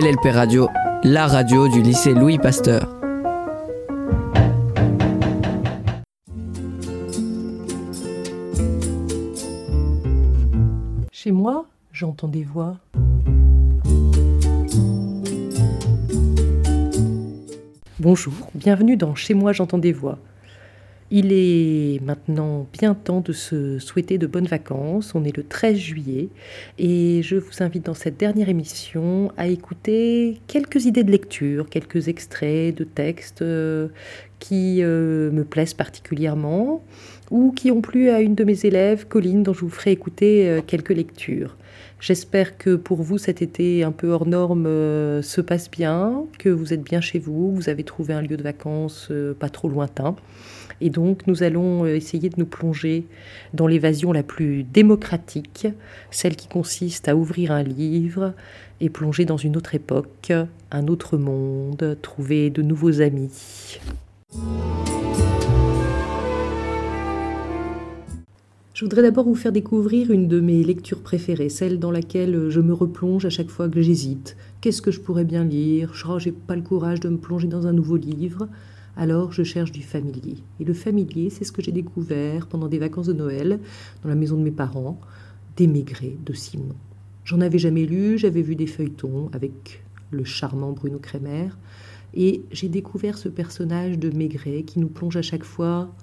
LLP Radio, la radio du lycée Louis Pasteur. Chez moi, j'entends des voix. Bonjour, bienvenue dans Chez moi, j'entends des voix. Il est maintenant bien temps de se souhaiter de bonnes vacances. On est le 13 juillet et je vous invite dans cette dernière émission à écouter quelques idées de lecture, quelques extraits de textes euh, qui euh, me plaisent particulièrement ou qui ont plu à une de mes élèves, Colline, dont je vous ferai écouter euh, quelques lectures. J'espère que pour vous cet été un peu hors norme se passe bien, que vous êtes bien chez vous, vous avez trouvé un lieu de vacances pas trop lointain. Et donc, nous allons euh, essayer de nous plonger dans l'évasion la plus démocratique, celle qui consiste à ouvrir un livre et plonger dans une autre époque, un autre monde, trouver de nouveaux amis. Je voudrais d'abord vous faire découvrir une de mes lectures préférées, celle dans laquelle je me replonge à chaque fois que j'hésite. Qu'est-ce que je pourrais bien lire? Je n'ai pas le courage de me plonger dans un nouveau livre. Alors je cherche du familier. Et le familier, c'est ce que j'ai découvert pendant des vacances de Noël dans la maison de mes parents, des Maigret de Simon. J'en avais jamais lu, j'avais vu des feuilletons avec le charmant Bruno Kremer, et j'ai découvert ce personnage de Maigret qui nous plonge à chaque fois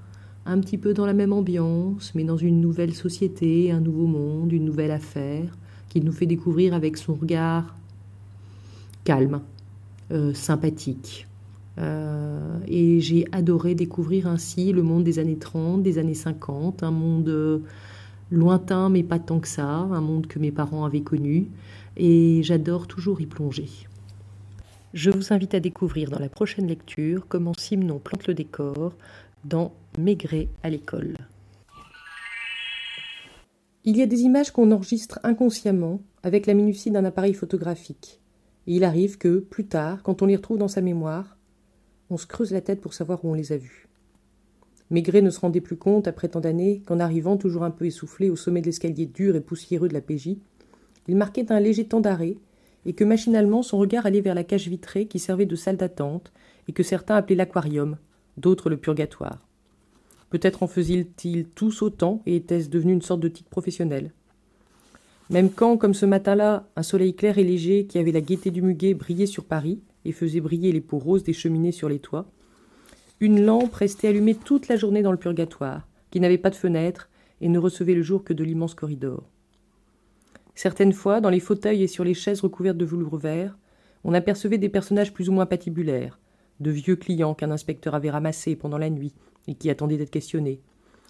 un petit peu dans la même ambiance, mais dans une nouvelle société, un nouveau monde, une nouvelle affaire, qu'il nous fait découvrir avec son regard calme, euh, sympathique, euh, et j'ai adoré découvrir ainsi le monde des années 30, des années 50, un monde euh, lointain mais pas tant que ça, un monde que mes parents avaient connu, et j'adore toujours y plonger. Je vous invite à découvrir dans la prochaine lecture comment Simon plante le décor dans Maigret à l'école. Il y a des images qu'on enregistre inconsciemment avec la minutie d'un appareil photographique. Et il arrive que, plus tard, quand on les retrouve dans sa mémoire, on se creuse la tête pour savoir où on les a vus. Maigret ne se rendait plus compte, après tant d'années, qu'en arrivant, toujours un peu essoufflé, au sommet de l'escalier dur et poussiéreux de la PJ, il marquait un léger temps d'arrêt, et que machinalement son regard allait vers la cage vitrée qui servait de salle d'attente, et que certains appelaient l'aquarium, d'autres le purgatoire. Peut-être en faisaient-ils tous autant, et était-ce devenu une sorte de titre professionnel. Même quand, comme ce matin-là, un soleil clair et léger qui avait la gaieté du muguet brillait sur Paris, et faisait briller les peaux roses des cheminées sur les toits. Une lampe restait allumée toute la journée dans le purgatoire, qui n'avait pas de fenêtre et ne recevait le jour que de l'immense corridor. Certaines fois, dans les fauteuils et sur les chaises recouvertes de velours vert, on apercevait des personnages plus ou moins patibulaires, de vieux clients qu'un inspecteur avait ramassés pendant la nuit et qui attendaient d'être questionnés,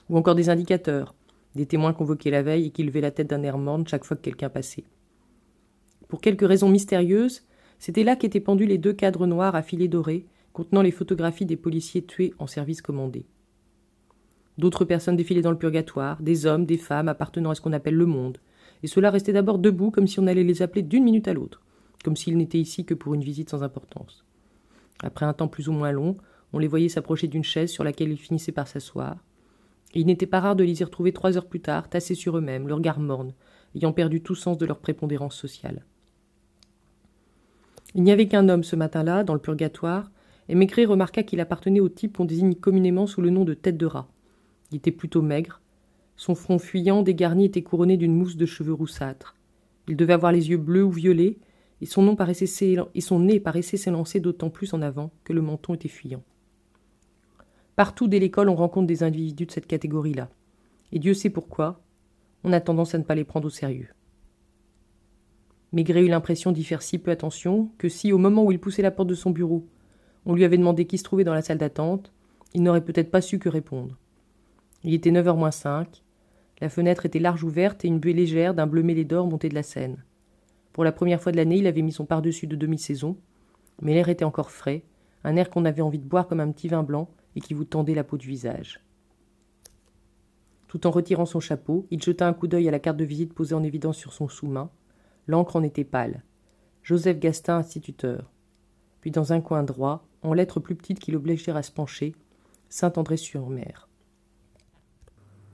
ou encore des indicateurs, des témoins convoqués la veille et qui levaient la tête d'un air morne chaque fois que quelqu'un passait. Pour quelques raisons mystérieuses, c'était là qu'étaient pendus les deux cadres noirs à filets dorés, contenant les photographies des policiers tués en service commandé. D'autres personnes défilaient dans le purgatoire, des hommes, des femmes appartenant à ce qu'on appelle le monde, et ceux-là restaient d'abord debout comme si on allait les appeler d'une minute à l'autre, comme s'ils n'étaient ici que pour une visite sans importance. Après un temps plus ou moins long, on les voyait s'approcher d'une chaise sur laquelle ils finissaient par s'asseoir. Et il n'était pas rare de les y retrouver trois heures plus tard, tassés sur eux-mêmes, le regard morne, ayant perdu tout sens de leur prépondérance sociale. Il n'y avait qu'un homme ce matin-là, dans le purgatoire, et Maigret remarqua qu'il appartenait au type qu'on désigne communément sous le nom de tête de rat. Il était plutôt maigre. Son front fuyant, dégarni, était couronné d'une mousse de cheveux roussâtres. Il devait avoir les yeux bleus ou violets, et son, nez paraissait s'élancer d'autant plus en avant que le menton était fuyant. Partout dès l'école, on rencontre des individus de cette catégorie-là. Et Dieu sait pourquoi, on a tendance à ne pas les prendre au sérieux. Maigret eut l'impression d'y faire si peu attention que si, au moment où il poussait la porte de son bureau, on lui avait demandé qui se trouvait dans la salle d'attente, il n'aurait peut-être pas su que répondre. Il était neuf heures moins cinq, la fenêtre était large ouverte et une buée légère d'un bleu mêlé d'or montait de la Seine. Pour la première fois de l'année, il avait mis son pardessus de demi-saison, mais l'air était encore frais, un air qu'on avait envie de boire comme un petit vin blanc et qui vous tendait la peau du visage. Tout en retirant son chapeau, il jeta un coup d'œil à la carte de visite posée en évidence sur son sous-main, L'encre en était pâle. Joseph Gastin, instituteur. Puis dans un coin droit, en lettres plus petites qui l'obligèrent à se pencher, Saint-André-sur-Mer.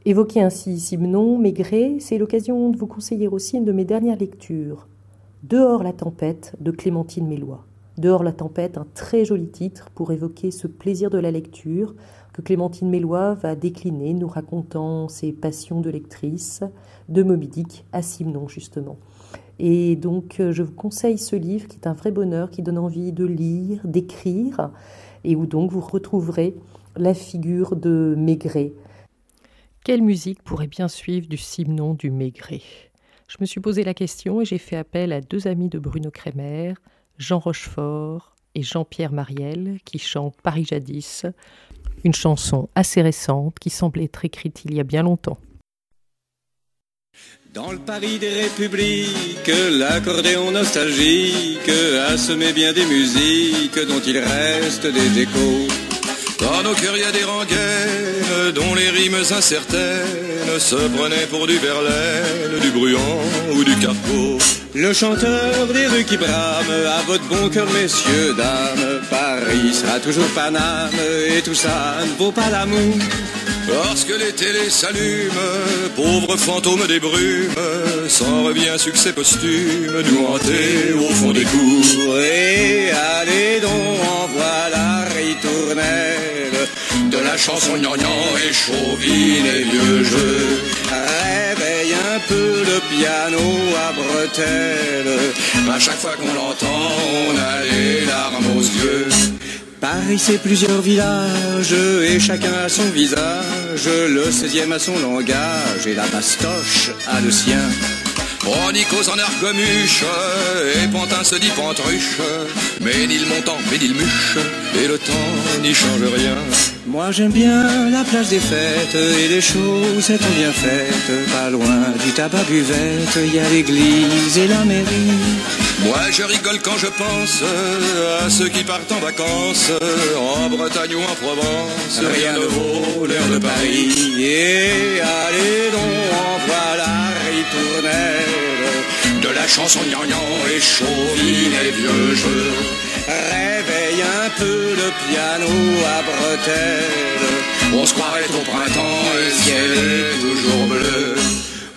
Évoquer ainsi Simon, Maigret, c'est l'occasion de vous conseiller aussi une de mes dernières lectures. Dehors la tempête de Clémentine Mélois. Dehors la tempête, un très joli titre pour évoquer ce plaisir de la lecture que Clémentine Mélois va décliner, nous racontant ses passions de lectrice, de Moby Dick à Simon justement. Et donc je vous conseille ce livre qui est un vrai bonheur, qui donne envie de lire, d'écrire, et où donc vous retrouverez la figure de Maigret. Quelle musique pourrait bien suivre du Simon du Maigret? Je me suis posé la question et j'ai fait appel à deux amis de Bruno Kremer, Jean Rochefort et Jean-Pierre Mariel, qui chantent Paris jadis, une chanson assez récente qui semble être écrite il y a bien longtemps. Dans le Paris des républiques, l'accordéon nostalgique a semé bien des musiques dont il reste des échos. Dans nos cœurs, il y a des rengaines dont les rimes incertaines se prenaient pour du Verlaine, du Bruant ou du Carpeau. Le chanteur des rues qui brame, à votre bon cœur, messieurs, dames, Paris sera toujours Paname, et tout ça ne vaut pas l'amour. Lorsque les télés s'allument, pauvre fantôme des brumes, s'en revient succès posthume, nous hanter au fond des cours. Et allez donc, en voilà ritournelle, de la chanson gnangnan et chauvine et vieux jeu. Réveille un peu le piano à bretelles, à chaque fois qu'on l'entend, on a les larmes aux yeux. Paris c'est plusieurs villages et chacun a son visage, le 16e a son langage et la bastoche a le sien. Nikos en argomuche, et Pantin se dit pantruche, mais ni le montant, mais ni le muche, et le temps n'y change rien. Moi j'aime bien la place des fêtes, et les choses sont bien faites, pas loin du tabac buvette, il y a l'église et la mairie. Moi je rigole quand je pense à ceux qui partent en vacances, en Bretagne ou en Provence, rien ne vaut l'heure de Paris, et allez donc en voilà ritournelle de la chanson gnangnan et chauvine et vieux jeux. Réveille un peu le piano à bretelles. On se croirait au printemps, le ciel est toujours bleu.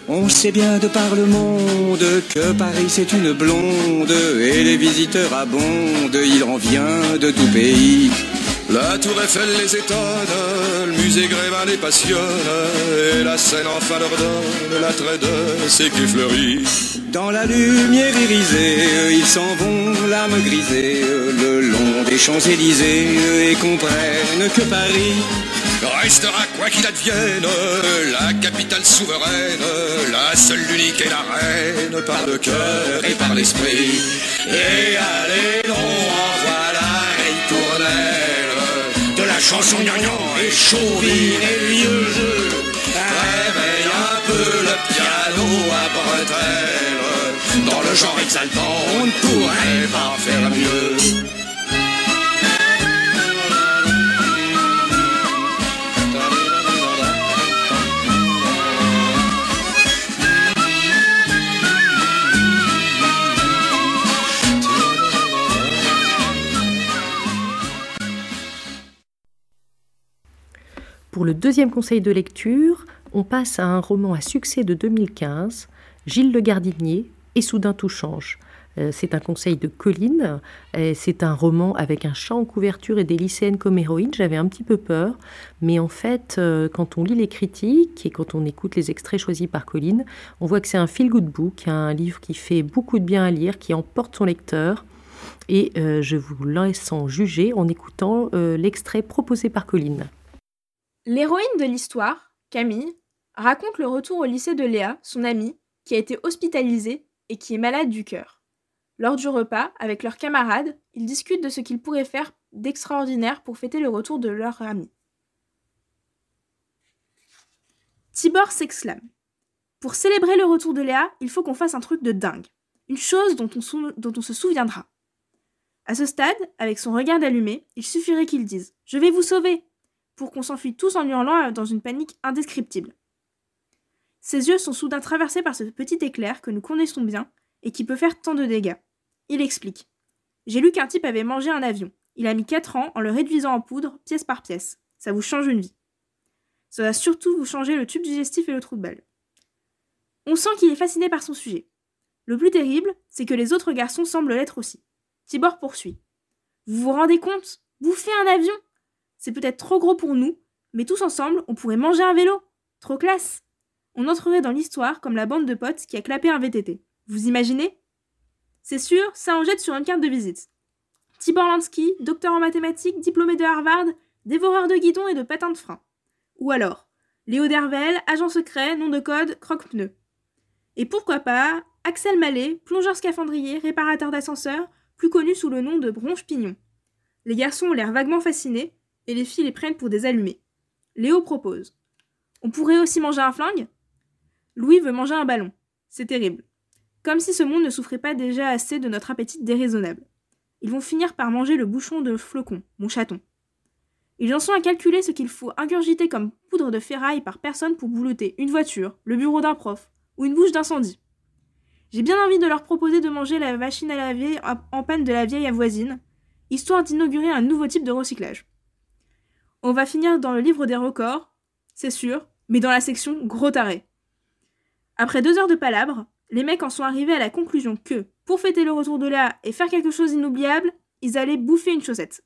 On sait bien de par le monde que Paris c'est une blonde et les visiteurs abondent, il en vient de tout pays. La tour Eiffel les étonne, le musée Grévin les passionne, et la scène enfin leur donne l'attrait de ces qui fleurissent. Dans la lumière irisée, ils s'en vont, l'âme grisée, le long des Champs-Élysées, et comprennent que Paris restera quoi qu'il advienne, la capitale souveraine, la seule, l'unique et la reine, par le cœur et par l'esprit. Et allez donc, en voilà, ritournelle, de la chanson gnangnan et chauvine et vieux jeu. Réveille un peu le piano à bretelles, dans le genre exaltant, on ne pourrait pas faire mieux. Deuxième conseil de lecture, on passe à un roman à succès de 2015, Gilles le Gardinier, et soudain tout change. Euh, c'est un conseil de Colline. C'est un roman avec un chat en couverture et des lycéennes comme héroïnes. J'avais un petit peu peur, mais en fait, euh, quand on lit les critiques et quand on écoute les extraits choisis par Colline, on voit que c'est un feel-good book, un livre qui fait beaucoup de bien à lire, qui emporte son lecteur. Et euh, je vous laisse en juger en écoutant l'extrait proposé par Colline. L'héroïne de l'histoire, Camille, raconte le retour au lycée de Léa, son amie, qui a été hospitalisée et qui est malade du cœur. Lors du repas, avec leurs camarades, ils discutent de ce qu'ils pourraient faire d'extraordinaire pour fêter le retour de leur amie. Tibor s'exclame. Pour célébrer le retour de Léa, il faut qu'on fasse un truc de dingue. Une chose dont on, dont on se souviendra. À ce stade, avec son regard allumé, il suffirait qu'il dise Je vais vous sauver pour qu'on s'enfuit tous en hurlant dans une panique indescriptible. Ses yeux sont soudain traversés par ce petit éclair que nous connaissons bien et qui peut faire tant de dégâts. Il explique. J'ai lu qu'un type avait mangé un avion. Il a mis 4 ans en le réduisant en poudre, pièce par pièce. Ça vous change une vie. Ça va surtout vous changer le tube digestif et le trou de balle. On sent qu'il est fasciné par son sujet. Le plus terrible, c'est que les autres garçons semblent l'être aussi. Tibor poursuit. Vous vous rendez compte? Bouffer un avion? C'est peut-être trop gros pour nous, mais tous ensemble, on pourrait manger un vélo. Trop classe On entrerait dans l'histoire comme la bande de potes qui a clapé un VTT. Vous imaginez? C'est sûr, ça en jette sur une carte de visite. Tibor Lansky, docteur en mathématiques, diplômé de Harvard, dévoreur de guidon et de patins de frein. Ou alors, Léo Dervel, agent secret, nom de code, croque-pneu. Et pourquoi pas, Axel Mallet, plongeur scaphandrier, réparateur d'ascenseur, plus connu sous le nom de Bronche Pignon. Les garçons ont l'air vaguement fascinés, et les filles les prennent pour des allumés. Léo propose. On pourrait aussi manger un flingue? Louis veut manger un ballon. C'est terrible. Comme si ce monde ne souffrait pas déjà assez de notre appétit déraisonnable. Ils vont finir par manger le bouchon de flocon, mon chaton. Ils en sont à calculer ce qu'il faut ingurgiter comme poudre de ferraille par personne pour boulotter une voiture, le bureau d'un prof, ou une bouche d'incendie. J'ai bien envie de leur proposer de manger la machine à laver en panne de la vieille voisine, histoire d'inaugurer un nouveau type de recyclage. On va finir dans le livre des records, c'est sûr, mais dans la section gros taré. Après deux heures de palabres, les mecs en sont arrivés à la conclusion que, pour fêter le retour de Léa et faire quelque chose d'inoubliable, ils allaient bouffer une chaussette.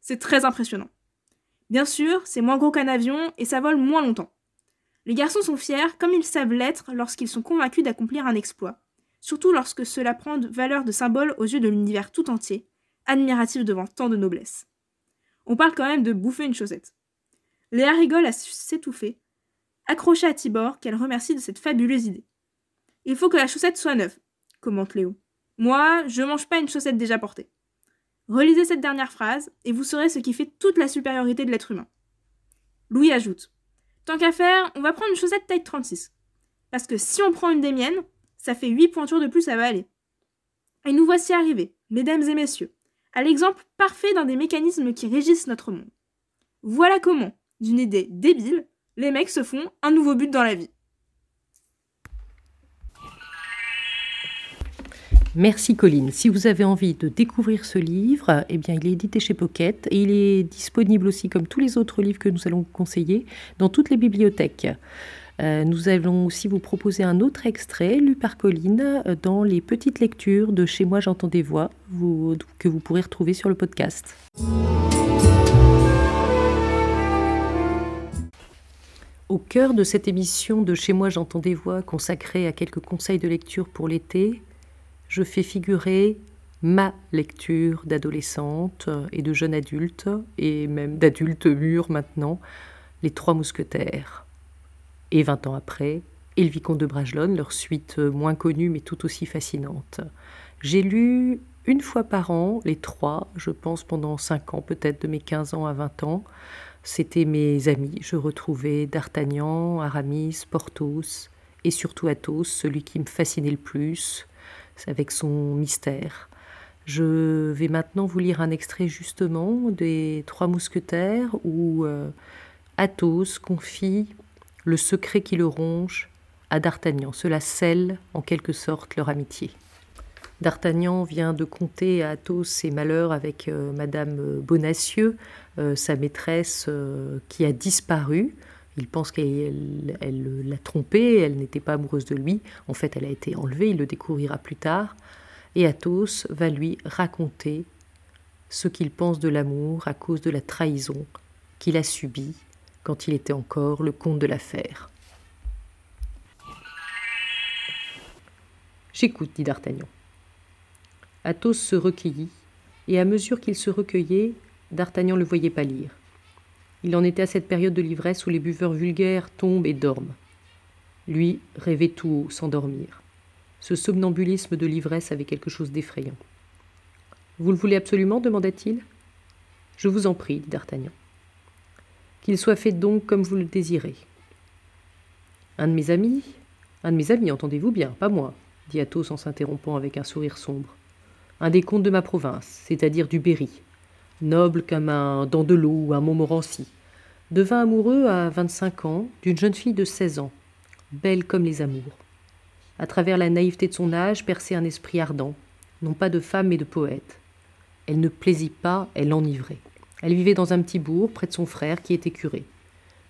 C'est très impressionnant. Bien sûr, c'est moins gros qu'un avion et ça vole moins longtemps. Les garçons sont fiers comme ils savent l'être lorsqu'ils sont convaincus d'accomplir un exploit, surtout lorsque cela prend valeur de symbole aux yeux de l'univers tout entier, admiratif devant tant de noblesse. On parle quand même de bouffer une chaussette. Léa rigole à s'étouffer, accrochée à Tibor qu'elle remercie de cette fabuleuse idée. Il faut que la chaussette soit neuve, commente Léo. Moi, je mange pas une chaussette déjà portée. Relisez cette dernière phrase et vous saurez ce qui fait toute la supériorité de l'être humain. Louis ajoute Tant qu'à faire, on va prendre une chaussette taille 36. Parce que si on prend une des miennes, ça fait 8 pointures de plus à aller. Et nous voici arrivés, mesdames et messieurs, à l'exemple parfait d'un des mécanismes qui régissent notre monde. Voilà comment, d'une idée débile, les mecs se font un nouveau but dans la vie. Merci Colline. Si vous avez envie de découvrir ce livre, eh bien, il est édité chez Pocket et il est disponible aussi, comme tous les autres livres que nous allons conseiller, dans toutes les bibliothèques. Euh, nous allons aussi vous proposer un autre extrait lu par Colline euh, dans les petites lectures de Chez moi j'entends des voix que vous pourrez retrouver sur le podcast. Au cœur de cette émission de Chez moi j'entends des voix consacrée à quelques conseils de lecture pour l'été, je fais figurer ma lecture d'adolescente et de jeune adulte, et même d'adulte mûr maintenant, Les Trois Mousquetaires. Et vingt ans après, et le Vicomte de Bragelonne, leur suite moins connue mais tout aussi fascinante. J'ai lu une fois par an les trois, je pense pendant cinq ans, peut-être de mes quinze ans à vingt ans. C'était mes amis. Je retrouvais D'Artagnan, Aramis, Porthos et surtout Athos, celui qui me fascinait le plus, avec son mystère. Je vais maintenant vous lire un extrait justement des Trois Mousquetaires où euh, Athos confie le secret qui le ronge à D'Artagnan. Cela scelle en quelque sorte leur amitié. D'Artagnan vient de conter à Athos ses malheurs avec euh, Madame Bonacieux, euh, sa maîtresse qui a disparu. Il pense qu'elle l'a trompé, elle n'était pas amoureuse de lui. En fait, elle a été enlevée, il le découvrira plus tard. Et Athos va lui raconter ce qu'il pense de l'amour à cause de la trahison qu'il a subie quand il était encore le comte de l'affaire. J'écoute, dit d'Artagnan. Athos se recueillit, et à mesure qu'il se recueillait, d'Artagnan le voyait pâlir. Il en était à cette période de l'ivresse où les buveurs vulgaires tombent et dorment. Lui rêvait tout haut, sans dormir. Ce somnambulisme de l'ivresse avait quelque chose d'effrayant. Vous le voulez absolument? demanda-t-il. Je vous en prie, dit d'Artagnan. Qu'il soit fait donc comme vous le désirez. Un de mes amis Un de mes amis, entendez-vous bien, pas moi, dit Athos en s'interrompant avec un sourire sombre. Un des comtes de ma province, c'est-à-dire du Berry, noble comme un Dandelot ou un Montmorency, devint amoureux à vingt-cinq ans d'une jeune fille de seize ans, belle comme les amours. À travers la naïveté de son âge perçait un esprit ardent, non pas de femme mais de poète. Elle ne plaisit pas, elle enivrait. Elle vivait dans un petit bourg près de son frère qui était curé.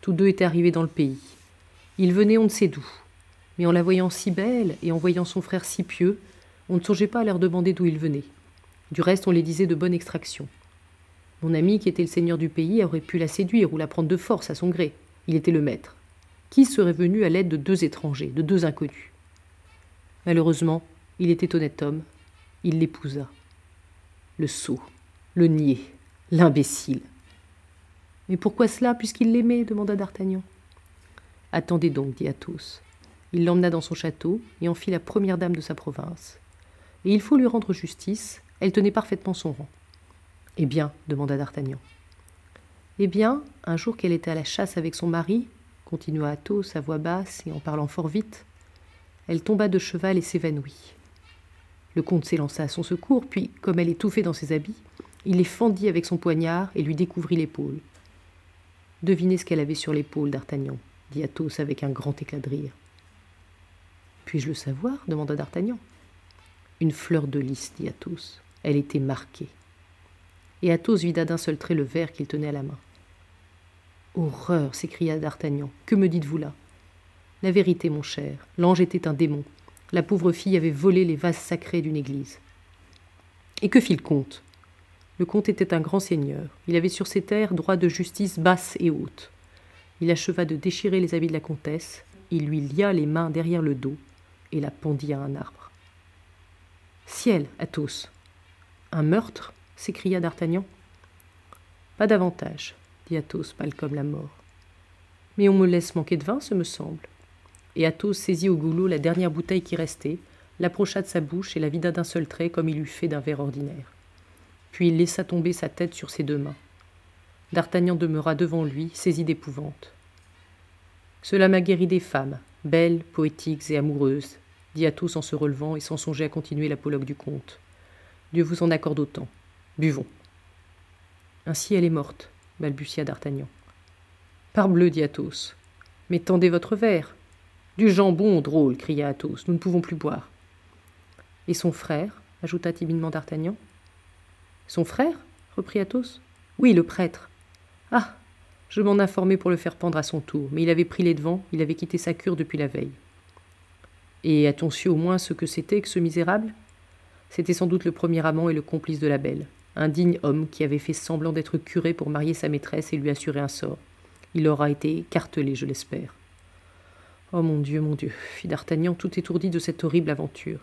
Tous deux étaient arrivés dans le pays. Ils venaient on ne sait d'où. Mais en la voyant si belle et en voyant son frère si pieux, on ne songeait pas à leur demander d'où il venait. Du reste, on les disait de bonne extraction. Mon ami, qui était le seigneur du pays, aurait pu la séduire ou la prendre de force à son gré. Il était le maître. Qui serait venu à l'aide de deux étrangers, de deux inconnus? Malheureusement, il était honnête homme. Il l'épousa. Le sot, le niais, l'imbécile. Mais pourquoi cela, puisqu'il l'aimait demanda D'Artagnan. Attendez donc, dit Athos. Il l'emmena dans son château et en fit la première dame de sa province. Et il faut lui rendre justice, elle tenait parfaitement son rang. Eh bien demanda D'Artagnan. Eh bien, un jour qu'elle était à la chasse avec son mari, continua Athos à voix basse et en parlant fort vite, elle tomba de cheval et s'évanouit. Le comte s'élança à son secours, puis, comme elle étouffait dans ses habits, il les fendit avec son poignard et lui découvrit l'épaule. Devinez ce qu'elle avait sur l'épaule, d'Artagnan, dit Athos avec un grand éclat de rire. Puis-je le savoir? demanda D'Artagnan. Une fleur de lys, dit Athos. Elle était marquée. Et Athos vida d'un seul trait le verre qu'il tenait à la main. Horreur s'écria D'Artagnan. Que me dites-vous là? La vérité, mon cher. L'ange était un démon. La pauvre fille avait volé les vases sacrés d'une église. Et que fit le comte? Le comte était un grand seigneur. Il avait sur ses terres droit de justice basse et haute. Il acheva de déchirer les habits de la comtesse, il lui lia les mains derrière le dos et la pendit à un arbre. Ciel, Athos Un meurtre? s'écria D'Artagnan. Pas davantage, dit Athos, pâle comme la mort. Mais on me laisse manquer de vin, ce me semble. Et Athos saisit au goulot la dernière bouteille qui restait, l'approcha de sa bouche et la vida d'un seul trait comme il eût fait d'un verre ordinaire. Puis il laissa tomber sa tête sur ses deux mains. D'Artagnan demeura devant lui, saisi d'épouvante. Cela m'a guéri des femmes, belles, poétiques et amoureuses, dit Athos en se relevant et sans songer à continuer l'apologue du comte. Dieu vous en accorde autant. Buvons. Ainsi elle est morte, balbutia d'Artagnan. Parbleu, dit Athos. Mais tendez votre verre. Du jambon, drôle, cria Athos. Nous ne pouvons plus boire. Et son frère ajouta timidement d'Artagnan. Son frère? reprit Athos. Oui, le prêtre. Ah Je m'en informais pour le faire pendre à son tour, mais il avait pris les devants, il avait quitté sa cure depuis la veille. Et a-t-on su au moins ce que c'était que ce misérable? C'était sans doute le premier amant et le complice de la belle, un digne homme qui avait fait semblant d'être curé pour marier sa maîtresse et lui assurer un sort. Il aura été cartelé, je l'espère. Oh mon Dieu, mon Dieu, fit D'Artagnan tout étourdi de cette horrible aventure.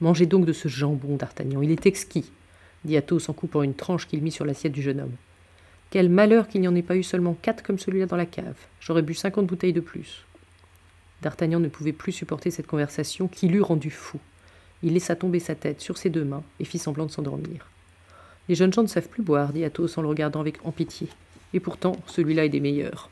Mangez donc de ce jambon, D'Artagnan, il est exquis, dit Athos en coupant une tranche qu'il mit sur l'assiette du jeune homme. Quel malheur qu'il n'y en ait pas eu seulement quatre comme celui-là dans la cave. J'aurais bu cinquante bouteilles de plus. D'Artagnan ne pouvait plus supporter cette conversation qui l'eût rendu fou. Il laissa tomber sa tête sur ses deux mains et fit semblant de s'endormir. Les jeunes gens ne savent plus boire, dit Athos en le regardant avec en pitié. Et pourtant, celui-là est des meilleurs.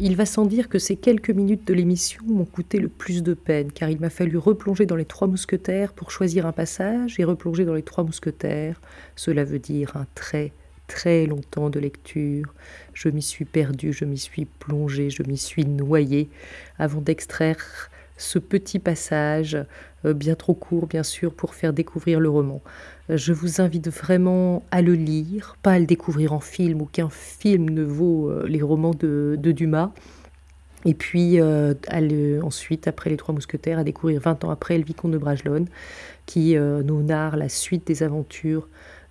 Il va sans dire que ces quelques minutes de l'émission m'ont coûté le plus de peine, car il m'a fallu replonger dans les Trois Mousquetaires pour choisir un passage, et replonger dans les Trois Mousquetaires, cela veut dire un très très longtemps de lecture. Je m'y suis perdu, je m'y suis plongé, je m'y suis noyé avant d'extraire ce petit passage, euh, bien trop court bien sûr, pour faire découvrir le roman. Je vous invite vraiment à le lire, pas à le découvrir en film, aucun film ne vaut euh, les romans de, Dumas. Et puis euh, ensuite, après Les Trois Mousquetaires, à découvrir 20 ans après Le Vicomte de Bragelonne, qui nous narre la suite des aventures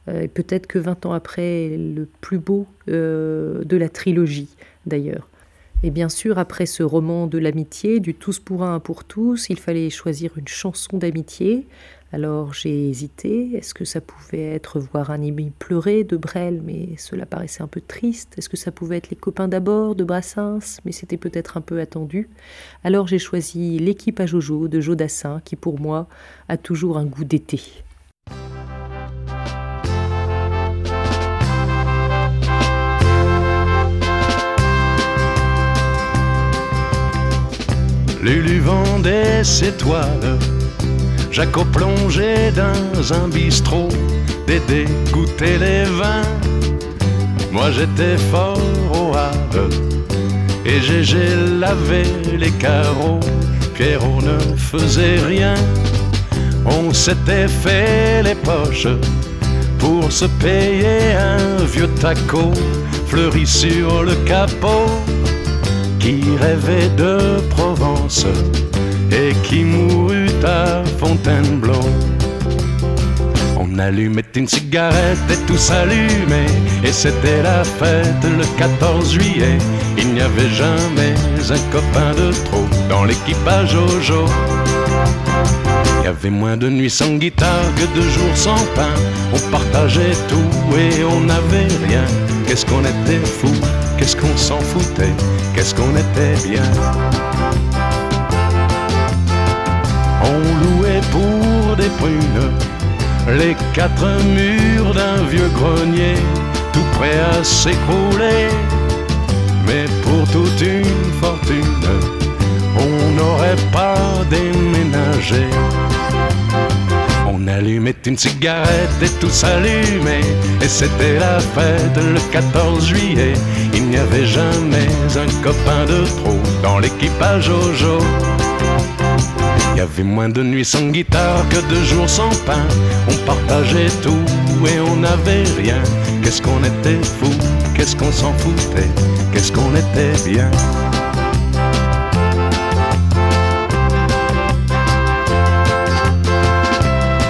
euh, peut-être que 20 ans après, le plus beau euh, de la trilogie d'ailleurs. Et bien sûr, après ce roman de l'amitié, du tous pour un, pour tous, il fallait choisir une chanson d'amitié. Alors j'ai hésité, est-ce que ça pouvait être voir un ami pleurer de Brel, mais cela paraissait un peu triste. Est-ce que ça pouvait être les copains d'abord de Brassens, mais c'était peut-être un peu attendu. Alors j'ai choisi l'équipe à Jojo de Jodassin, qui pour moi a toujours un goût d'été. Lulu vendait ses toiles, Jaco plongeait dans un bistrot, Dédé goûtait les vins. Moi j'étais fort au Havre, et Gégé lavait les carreaux. Pierrot ne faisait rien, on s'était fait les poches pour se payer un vieux taco fleuri sur le capot qui rêvait de Provence? Et qui mourut à Fontainebleau. On allumait une cigarette et tout s'allumait Et c'était la fête le 14 juillet. Il n'y avait jamais un copain de trop Dans l'équipage Jojo Il y avait moins de nuits sans guitare que de jours sans pain. On partageait tout et on n'avait rien. Qu'est-ce qu'on était fou, qu'est-ce qu'on s'en foutait? Qu'est-ce qu'on était bien? Des prunes les quatre murs d'un vieux grenier, tout prêt à s'écrouler. Mais pour toute une fortune, on n'aurait pas déménagé. On allumait une cigarette et tout s'allumait, et c'était la fête le 14 juillet. Il n'y avait jamais un copain de trop dans l'équipage. Il y avait moins de nuits sans guitare que de jours sans pain. On partageait tout et on n'avait rien. Qu'est-ce qu'on était fou, qu'est-ce qu'on s'en foutait, qu'est-ce qu'on était bien?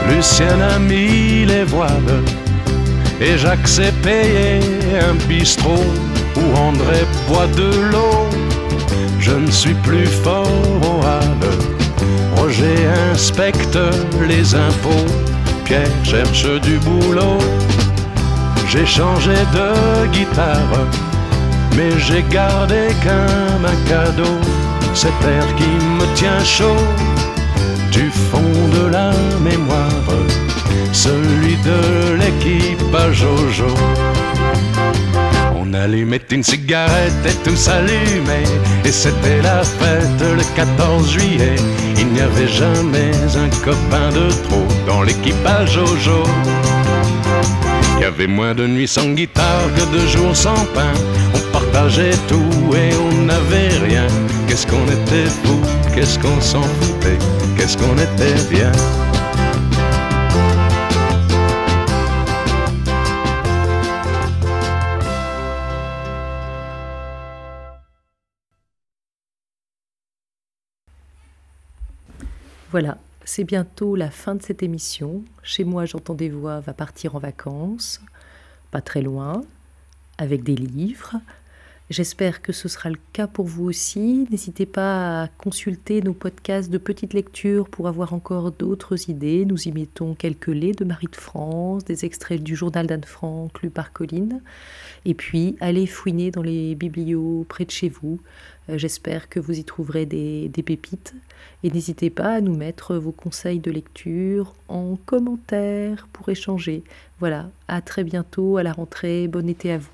Lucien a mis les voiles et Jacques payé un bistrot où André boit de l'eau. Je ne suis plus fort au Havre Roger inspecte les impôts, Pierre cherche du boulot. J'ai changé de guitare, mais j'ai gardé qu'un un cadeau, cet air qui me tient chaud du fond de la mémoire, celui de l'équipage Jojo. On allumait une cigarette et tout s'allumait. Et c'était la fête le 14 juillet. Il n'y avait jamais un copain de trop Dans l'équipage Jojo Il y avait moins de nuits sans guitare que de jours sans pain. On partageait tout et on n'avait rien. Qu'est-ce qu'on était fou, qu'est-ce qu'on s'en foutait Qu'est-ce qu'on était bien Voilà, c'est bientôt la fin de cette émission. Chez moi, j'entends des voix va partir en vacances, pas très loin, avec des livres. J'espère que ce sera le cas pour vous aussi. N'hésitez pas à consulter nos podcasts de petites lectures pour avoir encore d'autres idées. Nous y mettons quelques laits de Marie de France, des extraits du journal d'Anne Frank lu par Colline. Et puis, allez fouiner dans les biblios près de chez vous. Euh, j'espère que vous y trouverez des, des pépites. Et n'hésitez pas à nous mettre vos conseils de lecture en commentaire pour échanger. Voilà, à très bientôt, à la rentrée. Bon été à vous.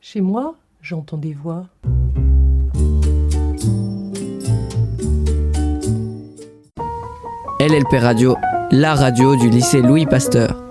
Chez moi, j'entends des voix. LLP Radio, la radio du lycée Louis Pasteur.